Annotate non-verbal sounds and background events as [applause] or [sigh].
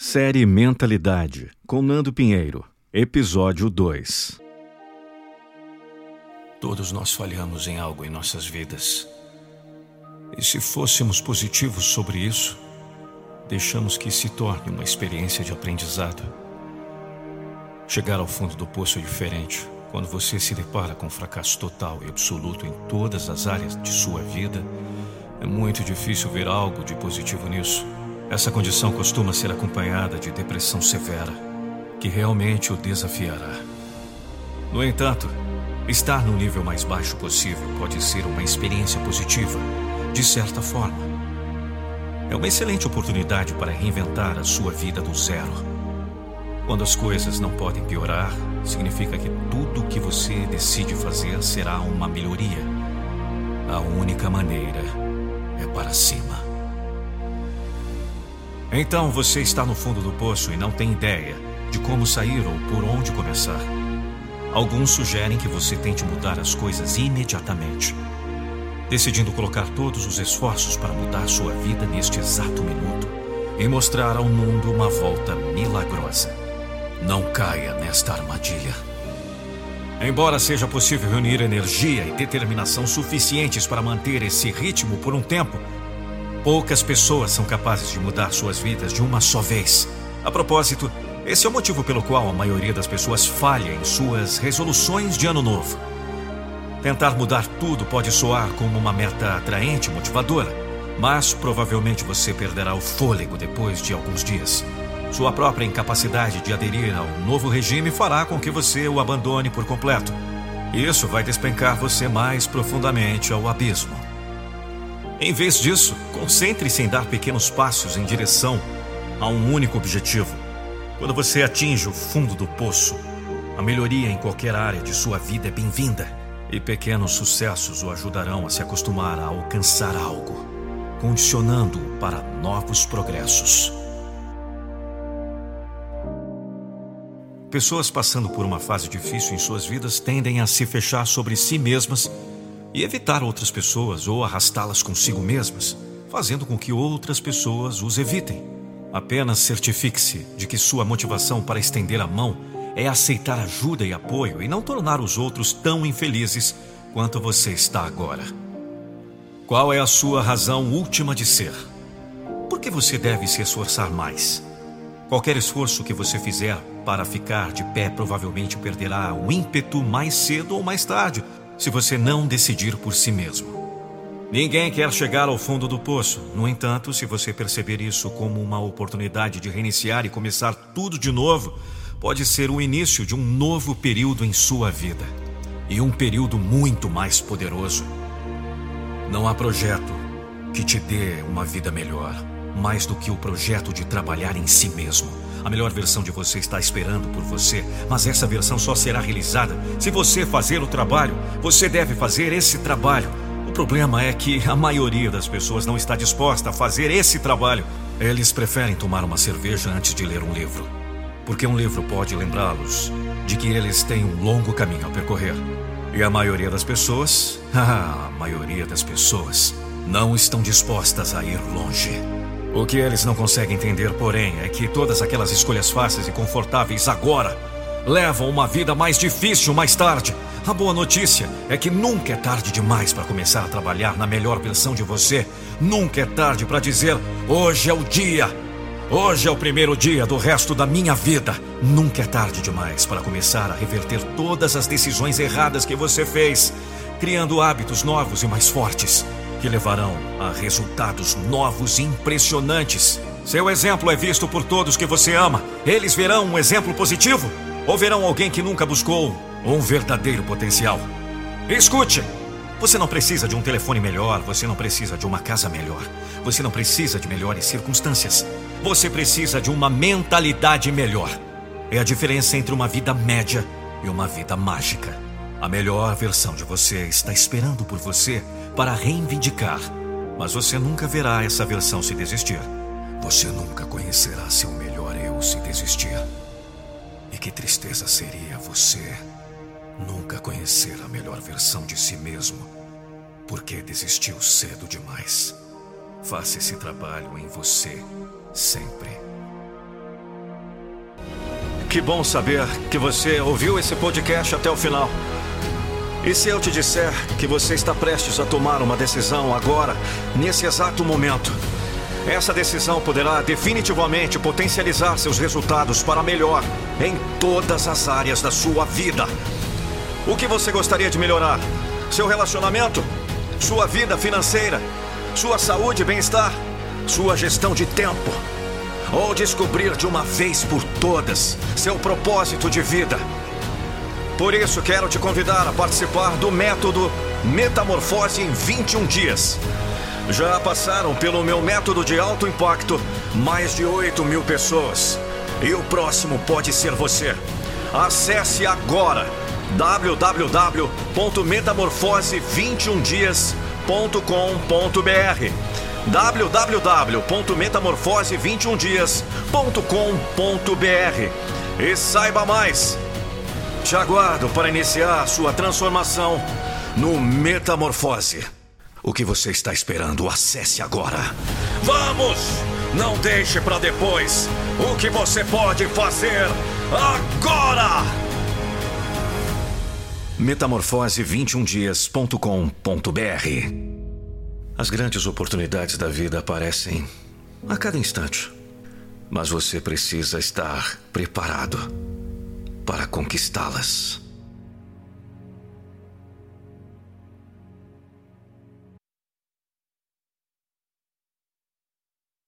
Série Mentalidade, com Nando Pinheiro, Episódio 2. Todos nós falhamos em algo em nossas vidas. E se fôssemos positivos sobre isso, deixamos que se torne uma experiência de aprendizado. Chegar ao fundo do poço é diferente quando você se depara com um fracasso total e absoluto em todas as áreas de sua vida. É muito difícil ver algo de positivo nisso. Essa condição costuma ser acompanhada de depressão severa, que realmente o desafiará. No entanto, estar no nível mais baixo possível pode ser uma experiência positiva, de certa forma. É uma excelente oportunidade para reinventar a sua vida do zero. Quando as coisas não podem piorar, significa que tudo o que você decide fazer será uma melhoria. A única maneira é para cima. Então você está no fundo do poço e não tem ideia de como sair ou por onde começar. Alguns sugerem que você tente mudar as coisas imediatamente decidindo colocar todos os esforços para mudar sua vida neste exato minuto e mostrar ao mundo uma volta milagrosa. Não caia nesta armadilha. Embora seja possível reunir energia e determinação suficientes para manter esse ritmo por um tempo, poucas pessoas são capazes de mudar suas vidas de uma só vez. A propósito, esse é o motivo pelo qual a maioria das pessoas falha em suas resoluções de ano novo. Tentar mudar tudo pode soar como uma meta atraente e motivadora, mas provavelmente você perderá o fôlego depois de alguns dias. Sua própria incapacidade de aderir ao novo regime fará com que você o abandone por completo. Isso vai despencar você mais profundamente ao abismo. Em vez disso, concentre-se em dar pequenos passos em direção a um único objetivo. Quando você atinge o fundo do poço, a melhoria em qualquer área de sua vida é bem-vinda. E pequenos sucessos o ajudarão a se acostumar a alcançar algo, condicionando-o para novos progressos. Pessoas passando por uma fase difícil em suas vidas tendem a se fechar sobre si mesmas e evitar outras pessoas ou arrastá-las consigo mesmas, fazendo com que outras pessoas os evitem. Apenas certifique-se de que sua motivação para estender a mão é aceitar ajuda e apoio e não tornar os outros tão infelizes quanto você está agora. Qual é a sua razão última de ser? Por que você deve se esforçar mais? Qualquer esforço que você fizer para ficar de pé provavelmente perderá o ímpeto mais cedo ou mais tarde, se você não decidir por si mesmo. Ninguém quer chegar ao fundo do poço. No entanto, se você perceber isso como uma oportunidade de reiniciar e começar tudo de novo, pode ser o início de um novo período em sua vida e um período muito mais poderoso. Não há projeto que te dê uma vida melhor, mais do que o projeto de trabalhar em si mesmo. A melhor versão de você está esperando por você, mas essa versão só será realizada se você fazer o trabalho. Você deve fazer esse trabalho. O problema é que a maioria das pessoas não está disposta a fazer esse trabalho. Eles preferem tomar uma cerveja antes de ler um livro porque um livro pode lembrá-los de que eles têm um longo caminho a percorrer. E a maioria das pessoas, [laughs] a maioria das pessoas, não estão dispostas a ir longe. O que eles não conseguem entender, porém, é que todas aquelas escolhas fáceis e confortáveis agora levam uma vida mais difícil mais tarde. A boa notícia é que nunca é tarde demais para começar a trabalhar na melhor versão de você. Nunca é tarde para dizer: hoje é o dia. Hoje é o primeiro dia do resto da minha vida. Nunca é tarde demais para começar a reverter todas as decisões erradas que você fez, criando hábitos novos e mais fortes que levarão a resultados novos e impressionantes. Seu exemplo é visto por todos que você ama. Eles verão um exemplo positivo ou verão alguém que nunca buscou um verdadeiro potencial. Escute! Você não precisa de um telefone melhor, você não precisa de uma casa melhor, você não precisa de melhores circunstâncias. Você precisa de uma mentalidade melhor. É a diferença entre uma vida média e uma vida mágica. A melhor versão de você está esperando por você para reivindicar, mas você nunca verá essa versão se desistir. Você nunca conhecerá seu melhor eu se desistir. E que tristeza seria você nunca conhecer a melhor versão de si mesmo, porque desistiu cedo demais. Faça esse trabalho em você sempre. Que bom saber que você ouviu esse podcast até o final. E se eu te disser que você está prestes a tomar uma decisão agora, nesse exato momento? Essa decisão poderá definitivamente potencializar seus resultados para melhor em todas as áreas da sua vida. O que você gostaria de melhorar? Seu relacionamento? Sua vida financeira? Sua saúde e bem-estar? Sua gestão de tempo? Ou descobrir de uma vez por todas seu propósito de vida? Por isso, quero te convidar a participar do método Metamorfose em 21 dias. Já passaram pelo meu método de alto impacto mais de 8 mil pessoas. E o próximo pode ser você. Acesse agora www.metamorfose21dias.com.br www.metamorfose21dias.com.br e saiba mais. Te aguardo para iniciar sua transformação no Metamorfose. O que você está esperando? Acesse agora. Vamos! Não deixe para depois o que você pode fazer agora! Metamorfose21dias.com.br As grandes oportunidades da vida aparecem a cada instante. Mas você precisa estar preparado para conquistá-las.